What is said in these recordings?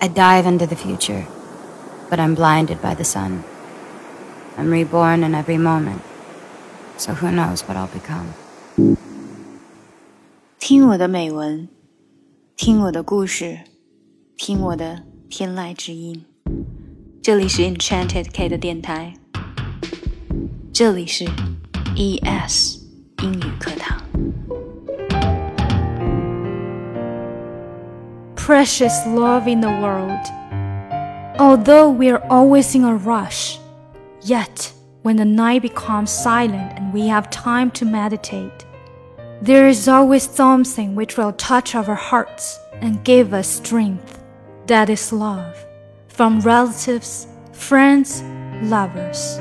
I dive into the future, but I'm blinded by the sun. I'm reborn in every moment, so who knows what I'll become. 听我的美文，听我的故事，听我的天籁之音。这里是 Enchanted K 的电台，这里是 ES 英语课堂。 precious love in the world. Although we are always in a rush, yet when the night becomes silent and we have time to meditate, there is always something which will touch our hearts and give us strength. That is love, from relatives, friends, lovers.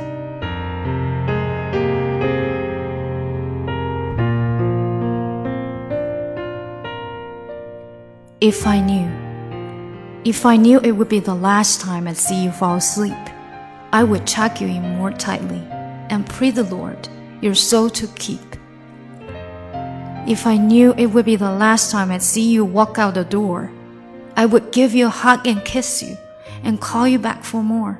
If I knew, if I knew it would be the last time I'd see you fall asleep, I would tuck you in more tightly and pray the Lord your soul to keep. If I knew it would be the last time I'd see you walk out the door, I would give you a hug and kiss you and call you back for more.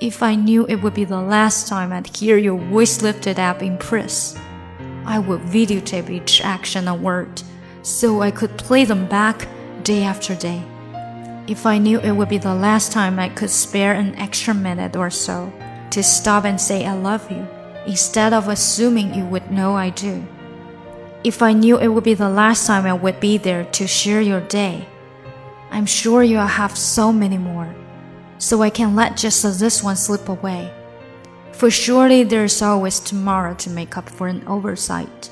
If I knew it would be the last time I'd hear your voice lifted up in praise, I would videotape each action and word so I could play them back day after day. If I knew it would be the last time I could spare an extra minute or so to stop and say I love you, instead of assuming you would know I do. If I knew it would be the last time I would be there to share your day, I'm sure you'll have so many more, so I can let just this one slip away. For surely there's always tomorrow to make up for an oversight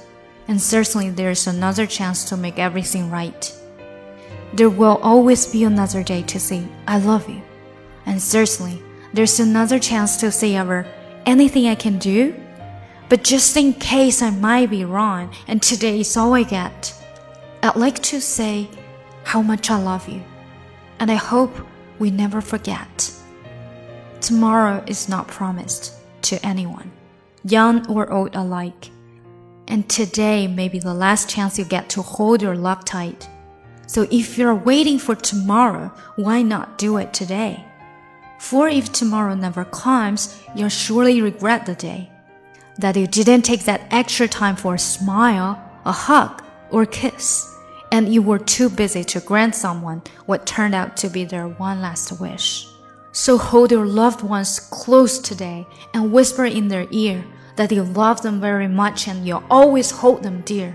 and certainly there's another chance to make everything right. There will always be another day to say, I love you. And certainly there's another chance to say ever, anything I can do? But just in case I might be wrong and today is all I get, I'd like to say how much I love you. And I hope we never forget. Tomorrow is not promised to anyone, young or old alike. And today may be the last chance you get to hold your love tight. So if you're waiting for tomorrow, why not do it today? For if tomorrow never comes, you'll surely regret the day. That you didn't take that extra time for a smile, a hug, or a kiss, and you were too busy to grant someone what turned out to be their one last wish. So hold your loved ones close today and whisper in their ear that you love them very much and you always hold them dear.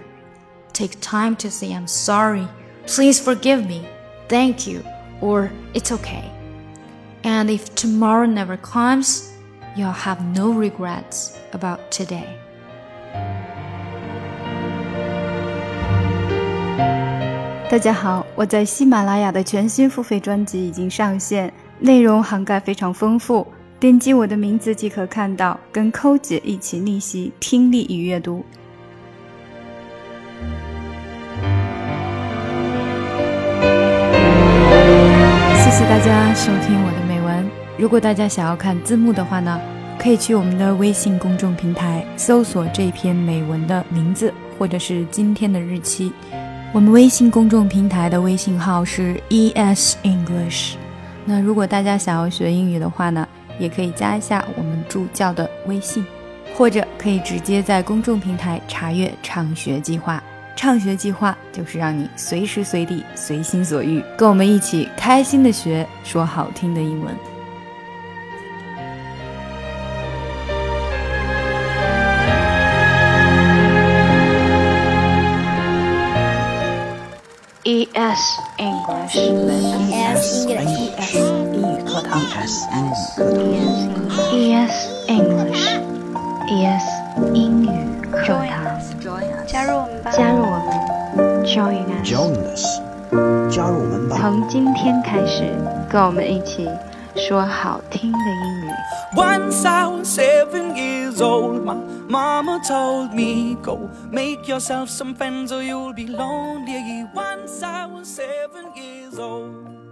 Take time to say, I'm sorry, please forgive me, thank you, or it's okay. And if tomorrow never comes, you'll have no regrets about today. 大家好，我在喜马拉雅的全新付费专辑已经上线，内容涵盖非常丰富。 点击我的名字即可看到，跟扣姐一起逆袭听力与阅读。谢谢大家收听我的美文。如果大家想要看字幕的话呢，可以去我们的微信公众平台搜索这篇美文的名字或者是今天的日期。我们微信公众平台的微信号是 ES English。那如果大家想要学英语的话呢？也可以加一下我们助教的微信，或者可以直接在公众平台查阅畅学计划。畅学计划就是让你随时随地随心所欲，跟我们一起开心的学说好听的英文。E S English E S English 英语课堂 E S English E S 英语课堂，加入我们吧！加入我们，Join us， Join us，加入我们吧。从今天开始，跟我们一起说好听的英语。 Once I was seven years old, my mama told me, Go make yourself some friends or you'll be lonely. Once I was seven years old.